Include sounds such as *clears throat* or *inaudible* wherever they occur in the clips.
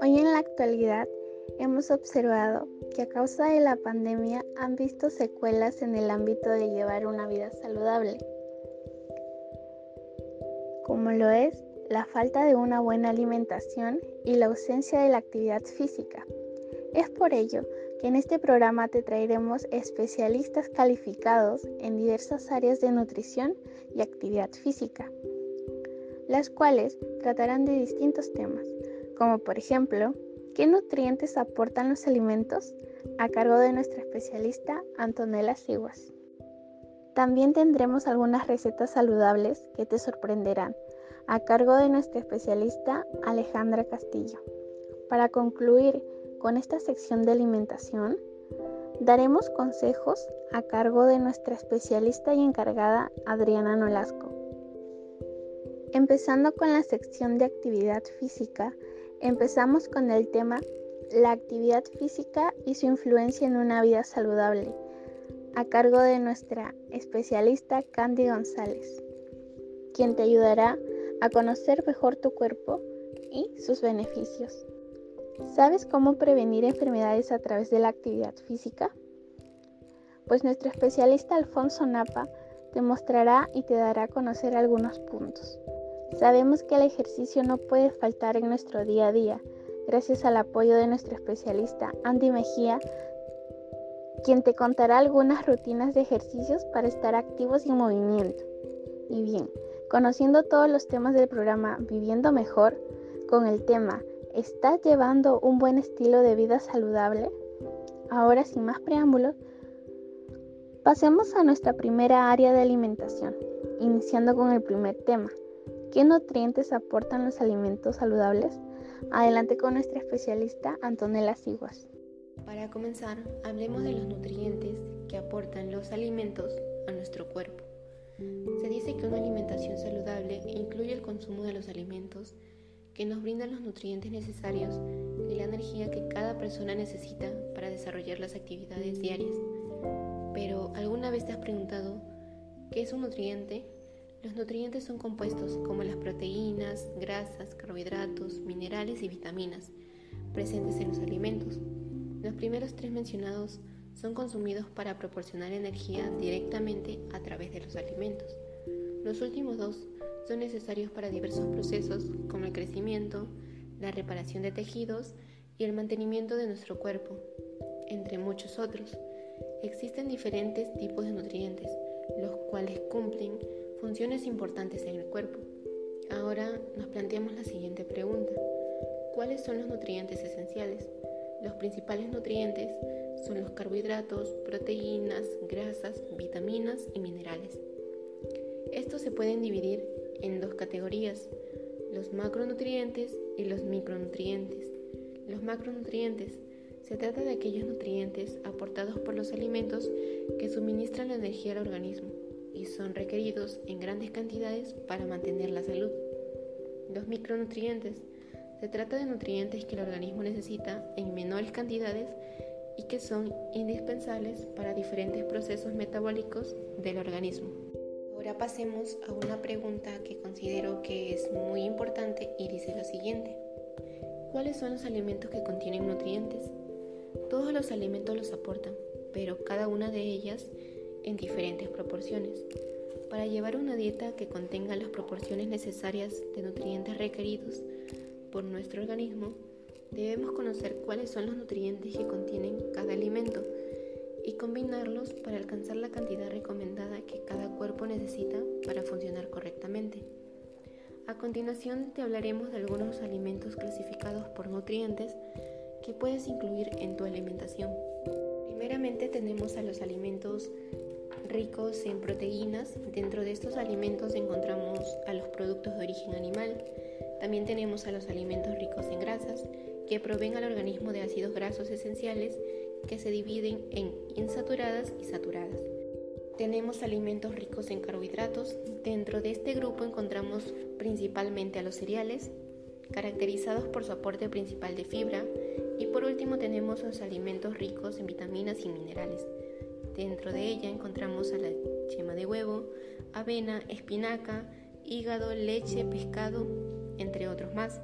Hoy en la actualidad hemos observado que a causa de la pandemia han visto secuelas en el ámbito de llevar una vida saludable, como lo es la falta de una buena alimentación y la ausencia de la actividad física. Es por ello que en este programa te traeremos especialistas calificados en diversas áreas de nutrición y actividad física, las cuales tratarán de distintos temas, como por ejemplo, ¿qué nutrientes aportan los alimentos? a cargo de nuestra especialista Antonella Siguas. También tendremos algunas recetas saludables que te sorprenderán a cargo de nuestra especialista Alejandra Castillo. Para concluir con esta sección de alimentación, daremos consejos a cargo de nuestra especialista y encargada Adriana Nolasco. Empezando con la sección de actividad física, empezamos con el tema la actividad física y su influencia en una vida saludable, a cargo de nuestra especialista Candy González, quien te ayudará a conocer mejor tu cuerpo y sus beneficios. ¿Sabes cómo prevenir enfermedades a través de la actividad física? Pues nuestro especialista Alfonso Napa te mostrará y te dará a conocer algunos puntos. Sabemos que el ejercicio no puede faltar en nuestro día a día, gracias al apoyo de nuestro especialista Andy Mejía, quien te contará algunas rutinas de ejercicios para estar activos y en movimiento. Y bien, conociendo todos los temas del programa Viviendo Mejor, con el tema ¿Estás llevando un buen estilo de vida saludable? Ahora sin más preámbulos, pasemos a nuestra primera área de alimentación, iniciando con el primer tema. ¿Qué nutrientes aportan los alimentos saludables? Adelante con nuestra especialista Antonella Siguas. Para comenzar, hablemos de los nutrientes que aportan los alimentos a nuestro cuerpo. Se dice que una alimentación saludable incluye el consumo de los alimentos que nos brindan los nutrientes necesarios y la energía que cada persona necesita para desarrollar las actividades diarias. Pero, ¿alguna vez te has preguntado qué es un nutriente? Los nutrientes son compuestos como las proteínas, grasas, carbohidratos, minerales y vitaminas presentes en los alimentos. Los primeros tres mencionados son consumidos para proporcionar energía directamente a través de los alimentos. Los últimos dos son necesarios para diversos procesos como el crecimiento, la reparación de tejidos y el mantenimiento de nuestro cuerpo, entre muchos otros. Existen diferentes tipos de nutrientes, los cuales cumplen funciones importantes en el cuerpo. Ahora nos planteamos la siguiente pregunta. ¿Cuáles son los nutrientes esenciales? Los principales nutrientes son los carbohidratos, proteínas, grasas, vitaminas y minerales. Estos se pueden dividir en dos categorías, los macronutrientes y los micronutrientes. Los macronutrientes se trata de aquellos nutrientes aportados por los alimentos que suministran la energía al organismo y son requeridos en grandes cantidades para mantener la salud. Los micronutrientes se trata de nutrientes que el organismo necesita en menores cantidades y que son indispensables para diferentes procesos metabólicos del organismo. Ahora pasemos a una pregunta que considero que es muy importante y dice lo siguiente. ¿Cuáles son los alimentos que contienen nutrientes? Todos los alimentos los aportan, pero cada una de ellas en diferentes proporciones. Para llevar una dieta que contenga las proporciones necesarias de nutrientes requeridos por nuestro organismo, Debemos conocer cuáles son los nutrientes que contienen cada alimento y combinarlos para alcanzar la cantidad recomendada que cada cuerpo necesita para funcionar correctamente. A continuación te hablaremos de algunos alimentos clasificados por nutrientes que puedes incluir en tu alimentación. Primeramente tenemos a los alimentos ricos en proteínas. Dentro de estos alimentos encontramos a los productos de origen animal. También tenemos a los alimentos ricos en grasas que proveen al organismo de ácidos grasos esenciales que se dividen en insaturadas y saturadas. Tenemos alimentos ricos en carbohidratos. Dentro de este grupo encontramos principalmente a los cereales, caracterizados por su aporte principal de fibra. Y por último tenemos los alimentos ricos en vitaminas y minerales. Dentro de ella encontramos a la yema de huevo, avena, espinaca hígado, leche, pescado, entre otros más.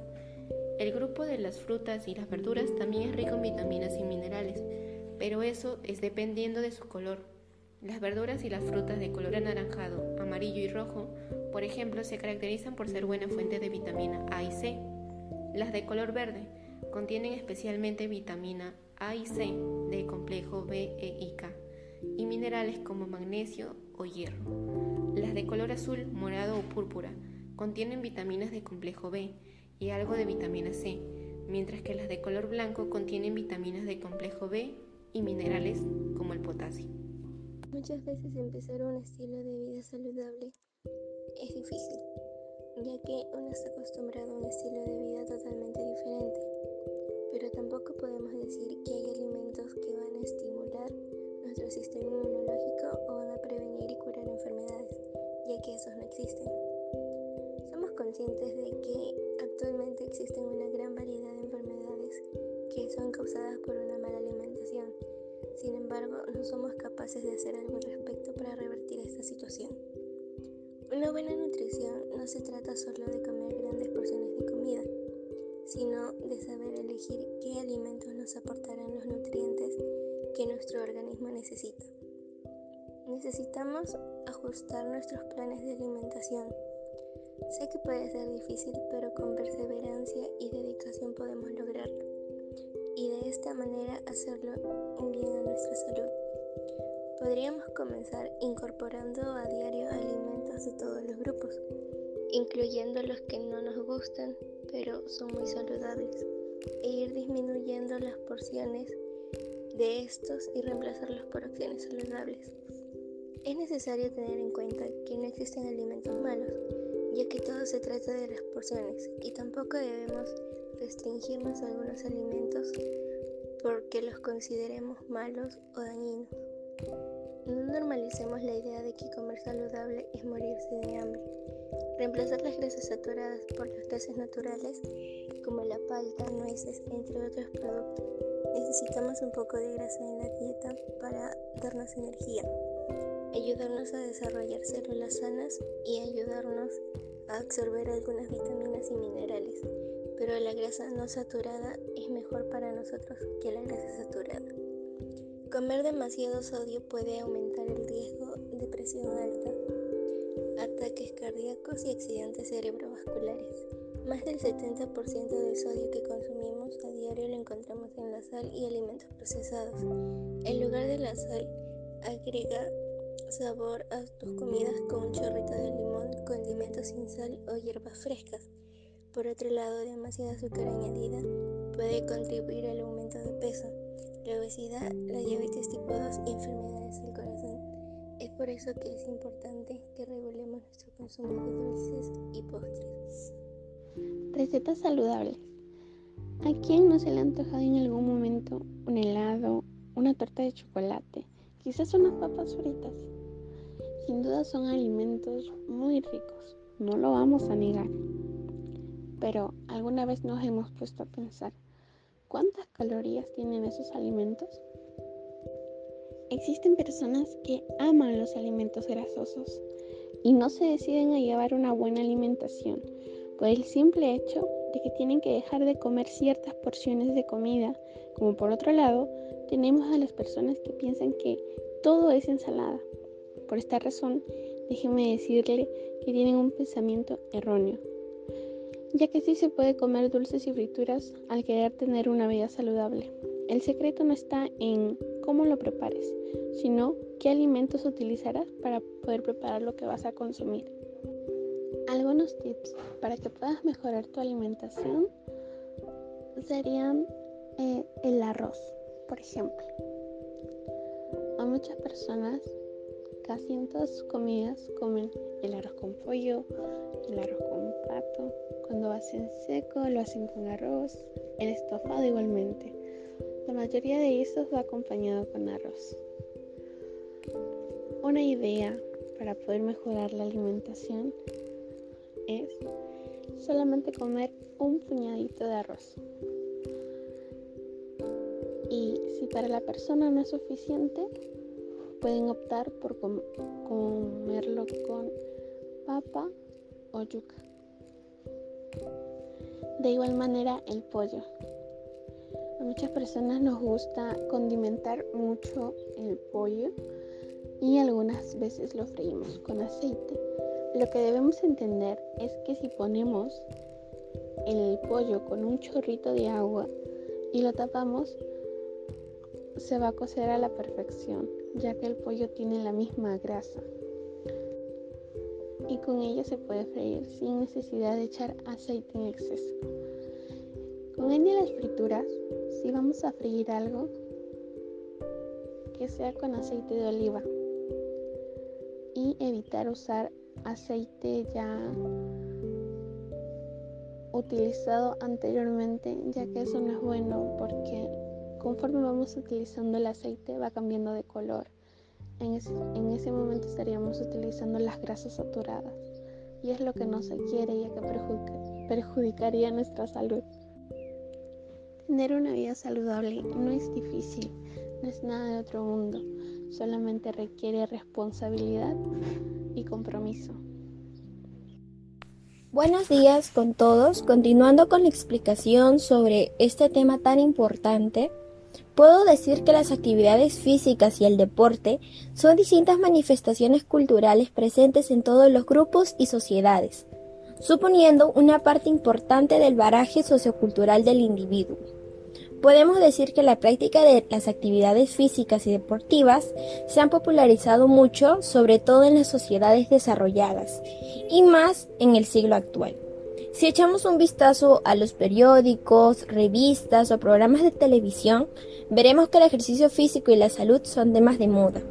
El grupo de las frutas y las verduras también es rico en vitaminas y minerales, pero eso es dependiendo de su color. Las verduras y las frutas de color anaranjado, amarillo y rojo, por ejemplo, se caracterizan por ser buena fuente de vitamina A y C. Las de color verde contienen especialmente vitamina A y C de complejo B, E y K y minerales como magnesio o hierro. Las de color azul, morado o púrpura contienen vitaminas de complejo B y algo de vitamina C, mientras que las de color blanco contienen vitaminas de complejo B y minerales como el potasio. Muchas veces empezar un estilo de vida saludable es difícil, ya que uno está acostumbrado a un estilo de vida totalmente diferente, pero tampoco podemos decir que hay alimentos que van a estimular nuestro sistema inmunológico o van a prevenir y curar enfermedades, ya que esos no existen. Somos conscientes de que Actualmente existen una gran variedad de enfermedades que son causadas por una mala. Sin embargo, no somos capaces de hacer algo al respecto para revertir esta situación. Una buena nutrición no se trata solo de comer grandes porciones de comida, sino de saber elegir qué alimentos nos aportarán los nutrientes que nuestro organismo necesita. Necesitamos ajustar nuestros planes de alimentación Sé que puede ser difícil, pero con perseverancia y dedicación podemos lograrlo. Y de esta manera hacerlo un bien a nuestra salud. Podríamos comenzar incorporando a diario alimentos de todos los grupos, incluyendo los que no nos gustan, pero son muy saludables, e ir disminuyendo las porciones de estos y reemplazarlos por opciones saludables. Es necesario tener en cuenta que no existen alimentos malos, ya que todo se trata de las porciones y tampoco debemos restringirnos a algunos alimentos porque los consideremos malos o dañinos. No normalicemos la idea de que comer saludable es morirse de hambre. Reemplazar las grasas saturadas por las grasas naturales, como la palta, nueces, entre otros productos. Necesitamos un poco de grasa en la dieta para darnos energía, ayudarnos a desarrollar células sanas y ayudarnos a absorber algunas vitaminas y minerales, pero la grasa no saturada es mejor para nosotros que la grasa saturada. Comer demasiado sodio puede aumentar el riesgo de presión alta, ataques cardíacos y accidentes cerebrovasculares. Más del 70% del sodio que consumimos a diario lo encontramos en la sal y alimentos procesados. En lugar de la sal, agrega sabor a tus comidas con un chorrito de limón, condimentos sin sal o hierbas frescas. Por otro lado, demasiada azúcar añadida puede contribuir al aumento de peso, la obesidad, la diabetes tipo 2 y enfermedades del corazón. Es por eso que es importante que regulemos nuestro consumo de dulces y postres. Recetas saludables. ¿A quién no se le ha antojado en algún momento un helado, una torta de chocolate, quizás unas papas fritas? Sin duda son alimentos muy ricos, no lo vamos a negar. Pero ¿alguna vez nos hemos puesto a pensar cuántas calorías tienen esos alimentos? Existen personas que aman los alimentos grasosos y no se deciden a llevar una buena alimentación por el simple hecho de que tienen que dejar de comer ciertas porciones de comida, como por otro lado tenemos a las personas que piensan que todo es ensalada por esta razón, déjeme decirle que tienen un pensamiento erróneo, ya que sí se puede comer dulces y frituras al querer tener una vida saludable. El secreto no está en cómo lo prepares, sino qué alimentos utilizarás para poder preparar lo que vas a consumir. Algunos tips para que puedas mejorar tu alimentación serían eh, el arroz, por ejemplo. A muchas personas Casi en todas sus comidas comen el arroz con pollo, el arroz con pato. Cuando hacen seco lo hacen con arroz, el estofado igualmente. La mayoría de estos va acompañado con arroz. Una idea para poder mejorar la alimentación es solamente comer un puñadito de arroz. Y si para la persona no es suficiente, pueden optar por comerlo con papa o yuca. De igual manera el pollo. A muchas personas nos gusta condimentar mucho el pollo y algunas veces lo freímos con aceite. Lo que debemos entender es que si ponemos el pollo con un chorrito de agua y lo tapamos, se va a cocer a la perfección, ya que el pollo tiene la misma grasa. Y con ello se puede freír sin necesidad de echar aceite en exceso. Con el de las frituras, si vamos a freír algo, que sea con aceite de oliva y evitar usar aceite ya utilizado anteriormente, ya que eso no es bueno porque conforme vamos utilizando el aceite va cambiando de color. En ese, en ese momento estaríamos utilizando las grasas saturadas y es lo que no se quiere ya que perjudicaría nuestra salud. Tener una vida saludable no es difícil, no es nada de otro mundo, solamente requiere responsabilidad y compromiso. Buenos días con todos, continuando con la explicación sobre este tema tan importante. Puedo decir que las actividades físicas y el deporte son distintas manifestaciones culturales presentes en todos los grupos y sociedades, suponiendo una parte importante del baraje sociocultural del individuo. Podemos decir que la práctica de las actividades físicas y deportivas se han popularizado mucho, sobre todo en las sociedades desarrolladas, y más en el siglo actual. Si echamos un vistazo a los periódicos, revistas o programas de televisión, veremos que el ejercicio físico y la salud son temas de moda.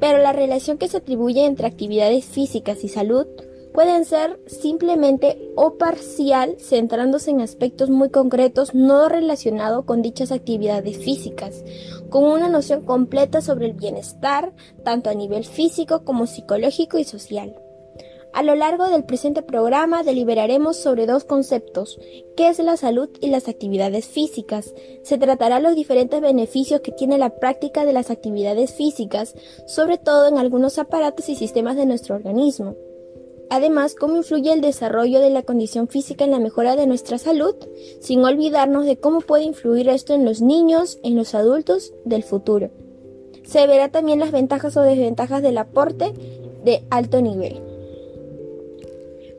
Pero la relación que se atribuye entre actividades físicas y salud pueden ser simplemente o parcial, centrándose en aspectos muy concretos no relacionados con dichas actividades físicas, con una noción completa sobre el bienestar, tanto a nivel físico como psicológico y social. A lo largo del presente programa deliberaremos sobre dos conceptos, qué es la salud y las actividades físicas. Se tratará los diferentes beneficios que tiene la práctica de las actividades físicas, sobre todo en algunos aparatos y sistemas de nuestro organismo. Además, cómo influye el desarrollo de la condición física en la mejora de nuestra salud, sin olvidarnos de cómo puede influir esto en los niños, en los adultos del futuro. Se verá también las ventajas o desventajas del aporte de alto nivel.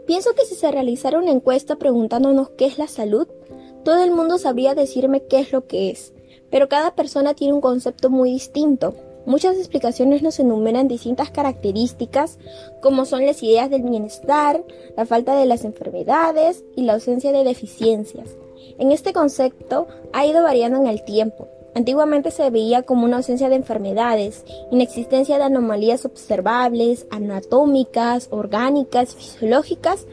Pienso que si se realizara una encuesta preguntándonos qué es la salud, todo el mundo sabría decirme qué es lo que es, pero cada persona tiene un concepto muy distinto. Muchas explicaciones nos enumeran distintas características, como son las ideas del bienestar, la falta de las enfermedades y la ausencia de deficiencias. En este concepto ha ido variando en el tiempo. Antiguamente se veía como una ausencia de enfermedades, inexistencia de anomalías observables, anatómicas, orgánicas, fisiológicas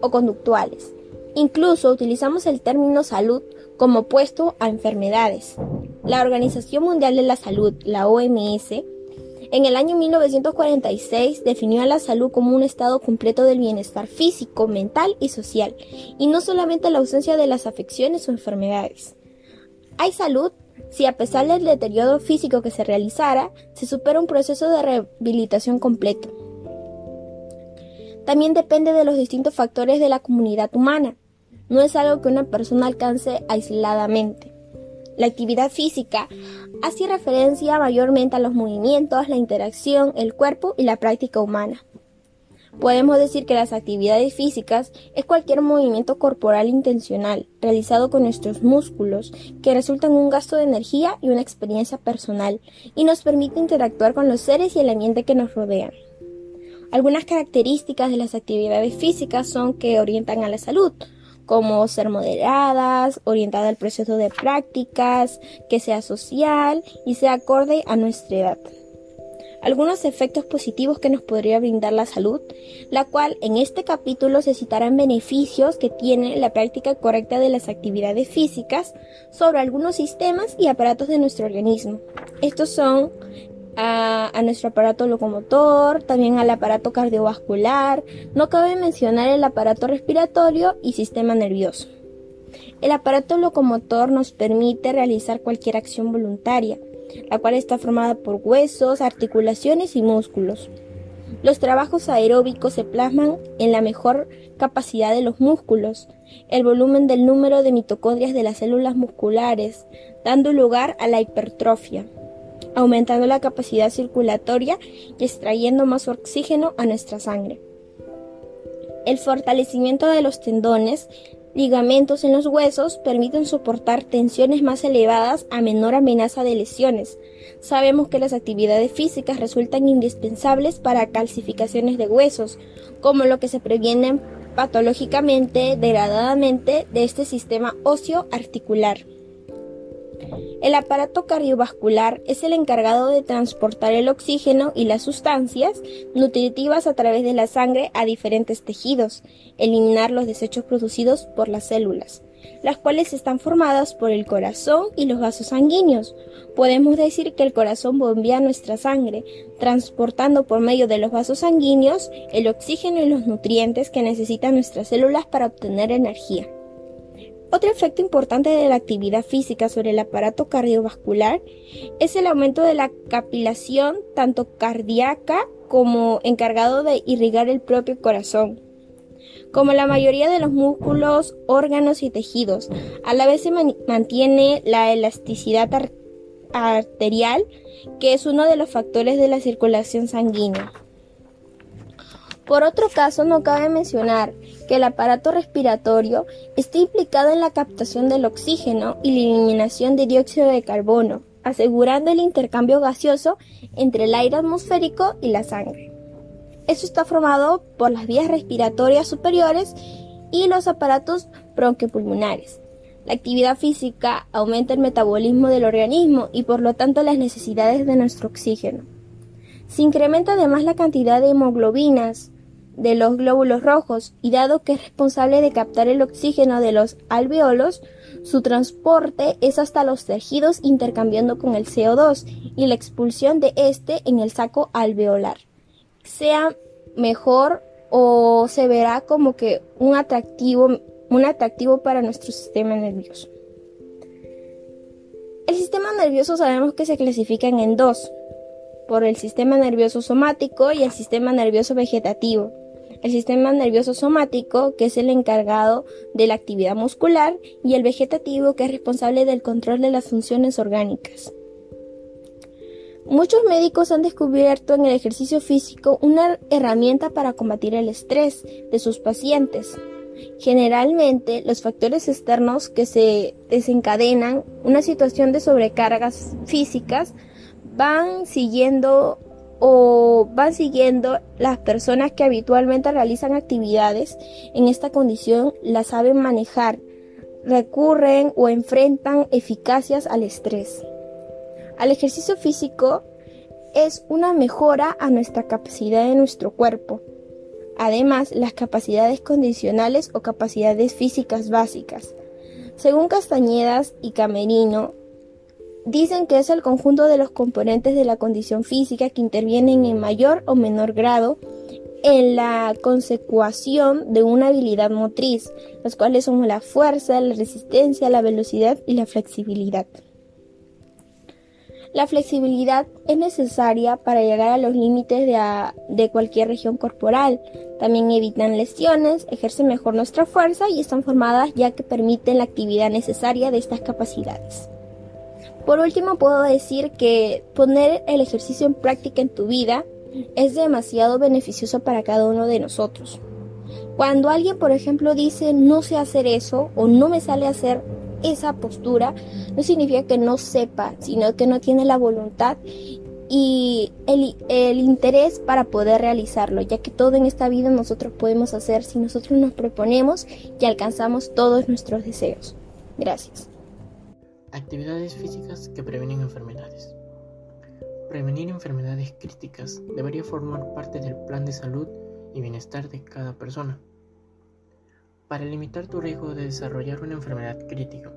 o conductuales. Incluso utilizamos el término salud como opuesto a enfermedades. La Organización Mundial de la Salud, la OMS, en el año 1946 definió a la salud como un estado completo del bienestar físico, mental y social, y no solamente la ausencia de las afecciones o enfermedades. Hay salud si a pesar del deterioro físico que se realizara, se supera un proceso de rehabilitación completo. También depende de los distintos factores de la comunidad humana. No es algo que una persona alcance aisladamente. La actividad física hace referencia mayormente a los movimientos, la interacción, el cuerpo y la práctica humana. Podemos decir que las actividades físicas es cualquier movimiento corporal intencional realizado con nuestros músculos que resulta en un gasto de energía y una experiencia personal y nos permite interactuar con los seres y el ambiente que nos rodean. Algunas características de las actividades físicas son que orientan a la salud, como ser moderadas, orientada al proceso de prácticas, que sea social y sea acorde a nuestra edad algunos efectos positivos que nos podría brindar la salud, la cual en este capítulo se citarán beneficios que tiene la práctica correcta de las actividades físicas sobre algunos sistemas y aparatos de nuestro organismo. Estos son a, nuestro aparato locomotor, también al aparato cardiovascular, no cabe mencionar el aparato respiratorio y sistema nervioso. El aparato locomotor nos permite realizar cualquier acción voluntaria, la cual está formada por huesos, articulaciones y músculos. Los trabajos aeróbicos se plasman en la mejor capacidad de los músculos, el volumen del número de mitocondrias de las células musculares, dando lugar a la hipertrofia, aumentando la capacidad circulatoria y extrayendo más oxígeno a nuestra sangre. El fortalecimiento de los tendones, ligamentos en los huesos permiten soportar tensiones más elevadas a menor amenaza de lesiones. Sabemos que las actividades físicas resultan indispensables para calcificaciones de huesos, como lo que se previene patológicamente, degradadamente de este sistema óseo articular. El aparato cardiovascular es el encargado de transportar el oxígeno y las sustancias nutritivas a través de la sangre a diferentes tejidos, eliminar los desechos producidos por las células, las cuales están formadas por el corazón y los vasos sanguíneos. Podemos decir que el corazón bombea nuestra sangre, transportando por medio de los vasos sanguíneos el oxígeno y los nutrientes que necesitan nuestras células para obtener energía. Otro efecto importante de la actividad física sobre el aparato cardiovascular es el aumento de la capilación tanto cardíaca como encargado de irrigar el propio corazón. Como la mayoría de los músculos, órganos y tejidos, a la vez se mantiene la elasticidad arterial, que es uno de los factores de la circulación sanguínea. Por otro caso, no cabe mencionar que el aparato respiratorio está implicado en la captación del oxígeno y la eliminación de dióxido de carbono, asegurando el intercambio gaseoso entre el aire atmosférico y la sangre. Esto está formado por las vías respiratorias superiores y los aparatos bronquiopulmonares. La actividad física aumenta el metabolismo del organismo y por lo tanto las necesidades de nuestro oxígeno. Se incrementa además la cantidad de hemoglobinas, de los glóbulos rojos y dado que es responsable de captar el oxígeno de los alveolos, su transporte es hasta los tejidos intercambiando con el CO2 y la expulsión de este en el saco alveolar. Sea mejor o se verá como que un atractivo, un atractivo para nuestro sistema nervioso. El sistema nervioso sabemos que se clasifican en dos, por el sistema nervioso somático y el sistema nervioso vegetativo el sistema nervioso somático, que es el encargado de la actividad muscular, y el vegetativo, que es responsable del control de las funciones orgánicas. Muchos médicos han descubierto en el ejercicio físico una herramienta para combatir el estrés de sus pacientes. Generalmente, los factores externos que se desencadenan una situación de sobrecargas físicas van siguiendo van siguiendo las personas que habitualmente realizan actividades en esta condición las saben manejar, recurren o enfrentan eficacias al estrés. Al ejercicio físico es una mejora a nuestra capacidad de nuestro cuerpo. Además, las capacidades condicionales o capacidades físicas básicas. Según Castañedas y Camerino, Dicen que es el conjunto de los componentes de la condición física que intervienen en mayor o menor grado en la consecución de una habilidad motriz, las cuales son la fuerza, la resistencia, la velocidad y la flexibilidad. La flexibilidad es necesaria para llegar a los límites de, de, cualquier región corporal. También evitan lesiones, ejercen mejor nuestra fuerza y están formadas ya que permiten la actividad necesaria de estas capacidades. Por último, puedo decir que poner el ejercicio en práctica en tu vida es demasiado beneficioso para cada uno de nosotros. Cuando alguien, por ejemplo, dice no sé hacer eso o no me sale hacer esa postura, no significa que no sepa, sino que no tiene la voluntad y el, el, interés para poder realizarlo, ya que todo en esta vida nosotros podemos hacer si nosotros nos proponemos y alcanzamos todos nuestros deseos. Gracias. Actividades físicas que previenen enfermedades. Prevenir enfermedades críticas debería formar parte del plan de salud y bienestar de cada persona. Para limitar tu riesgo de desarrollar una enfermedad crítica,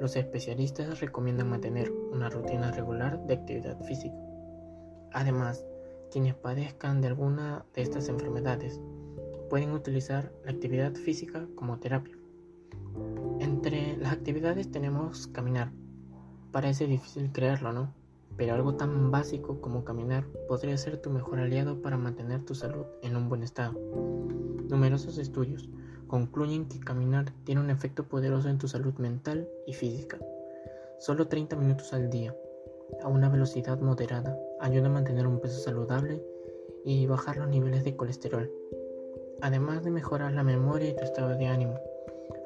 los especialistas recomiendan mantener una rutina regular de actividad física. Además, quienes padezcan de alguna de estas enfermedades pueden utilizar la actividad física como terapia. Entre las actividades tenemos caminar. Parece difícil creerlo, ¿no? pero algo tan básico como caminar podría ser tu mejor aliado para mantener tu salud en un buen estado. Numerosos estudios concluyen que caminar tiene un efecto poderoso en tu salud mental y física. Solo 30 minutos al día, a una velocidad moderada, ayuda a mantener un peso saludable y bajar los niveles de colesterol. Además de mejorar la memoria y tu estado de ánimo,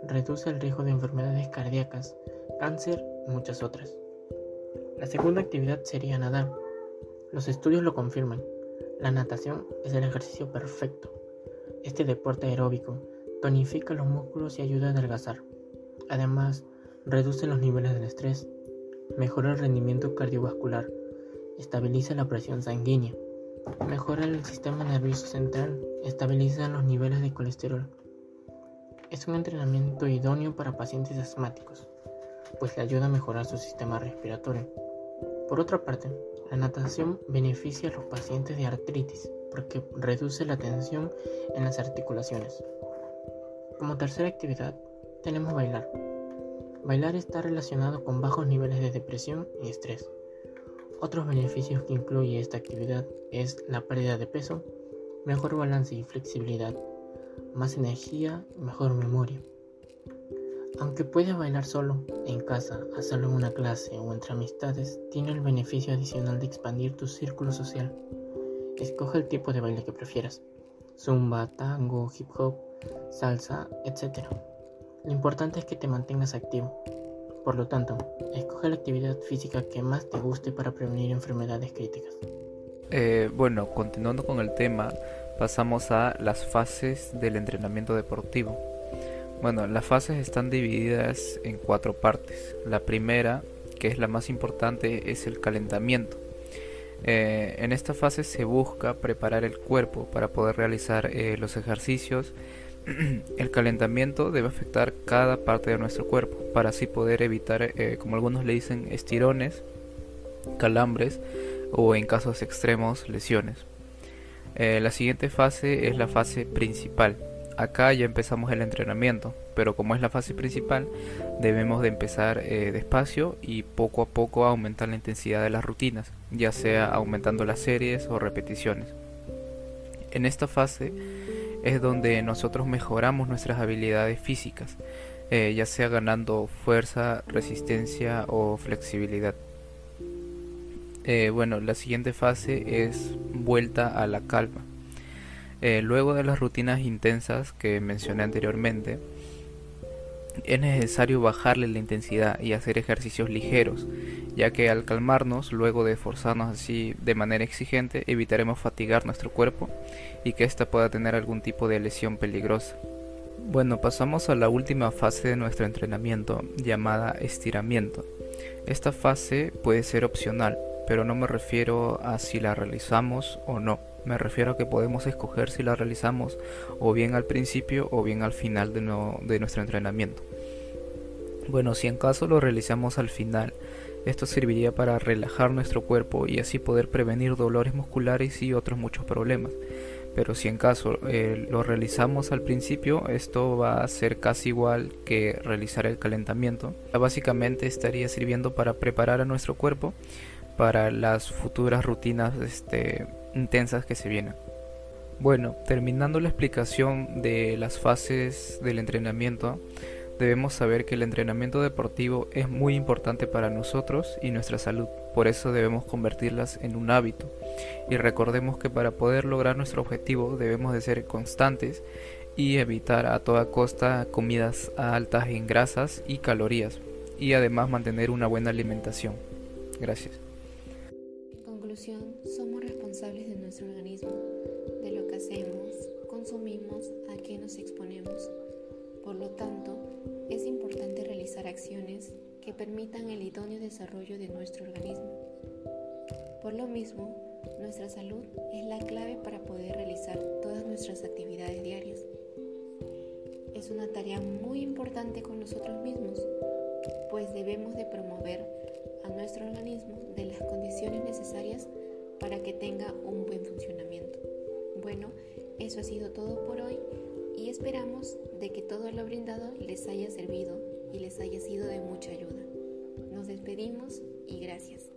reduce el riesgo de enfermedades cardíacas, cáncer y muchas otras. La segunda actividad sería nadar. Los estudios lo confirman. La natación es el ejercicio perfecto. Este deporte aeróbico tonifica los músculos y ayuda a adelgazar. Además, reduce los niveles del estrés, mejora el rendimiento cardiovascular, estabiliza la presión sanguínea, mejora el sistema nervioso central, estabiliza los niveles de colesterol. Es un entrenamiento idóneo para pacientes asmáticos, pues le ayuda a mejorar su sistema respiratorio. Por otra parte, la natación beneficia a los pacientes de artritis porque reduce la tensión en las articulaciones. Como tercera actividad, tenemos bailar. Bailar está relacionado con bajos niveles de depresión y estrés. Otros beneficios que incluye esta actividad es la pérdida de peso, mejor balance y flexibilidad, más energía mejor memoria. Aunque puedes bailar solo, en casa, hacerlo en una clase o entre amistades, tiene el beneficio adicional de expandir tu círculo social. Escoge el tipo de baile que prefieras. Zumba, tango, hip hop, salsa, etc. Lo importante es que te mantengas activo. Por lo tanto, escoge la actividad física que más te guste para prevenir enfermedades críticas. Eh, bueno, continuando con el tema, pasamos a las fases del entrenamiento deportivo. Bueno, las fases están divididas en cuatro partes. La primera, que es la más importante, es el calentamiento. Eh, en esta fase se busca preparar el cuerpo para poder realizar eh, los ejercicios. *clears throat* el calentamiento debe afectar cada parte de nuestro cuerpo para así poder evitar, eh, como algunos le dicen, estirones, calambres o en casos extremos lesiones. La siguiente fase es la fase principal acá ya empezamos el entrenamiento, pero como es la fase principal, debemos de empezar eh, despacio y poco a poco aumentar la intensidad de las rutinas, ya sea aumentando las series o repeticiones. En esta fase es donde nosotros mejoramos nuestras habilidades físicas, eh, ya sea ganando fuerza, resistencia o flexibilidad. Eh, bueno, la siguiente fase es vuelta a la calma. Eh, luego de las rutinas intensas que mencioné anteriormente, es necesario bajarle la intensidad y hacer ejercicios ligeros, ya que al calmarnos, luego de esforzarnos así de manera exigente, evitaremos fatigar nuestro cuerpo y que ésta pueda tener algún tipo de lesión peligrosa. Bueno, pasamos a la última fase de nuestro entrenamiento, llamada estiramiento. Esta fase puede ser opcional, pero no me refiero a si la realizamos o no. Me refiero a que podemos escoger si la realizamos o bien al principio o bien al final de, de nuestro entrenamiento. Bueno, si en caso lo realizamos al final, esto serviría para relajar nuestro cuerpo y así poder prevenir dolores musculares y otros muchos problemas. Pero si en caso eh, lo realizamos al principio, esto va a ser casi igual que realizar el calentamiento. Básicamente estaría sirviendo para preparar a nuestro cuerpo para las futuras rutinas este, intensas que se vienen. Bueno, terminando la explicación de las fases del entrenamiento, debemos saber que el entrenamiento deportivo es muy importante para nosotros y nuestra salud, por eso debemos convertirlas en un hábito. Y recordemos que para poder lograr nuestro objetivo debemos de ser constantes y evitar a toda costa comidas altas en grasas y calorías, y además mantener una buena alimentación. Gracias somos responsables de nuestro organismo, de lo que hacemos, consumimos, a qué nos exponemos. Por lo tanto, es importante realizar acciones que permitan el idóneo desarrollo de nuestro organismo. Por lo mismo, nuestra salud es la clave para poder realizar todas nuestras actividades diarias. Es una tarea muy importante con nosotros mismos, pues debemos de promover nuestro organismo de las condiciones necesarias para que tenga un buen funcionamiento. Bueno, eso ha sido todo por hoy y esperamos de que todo lo brindado les haya servido y les haya sido de mucha ayuda. Nos despedimos y gracias.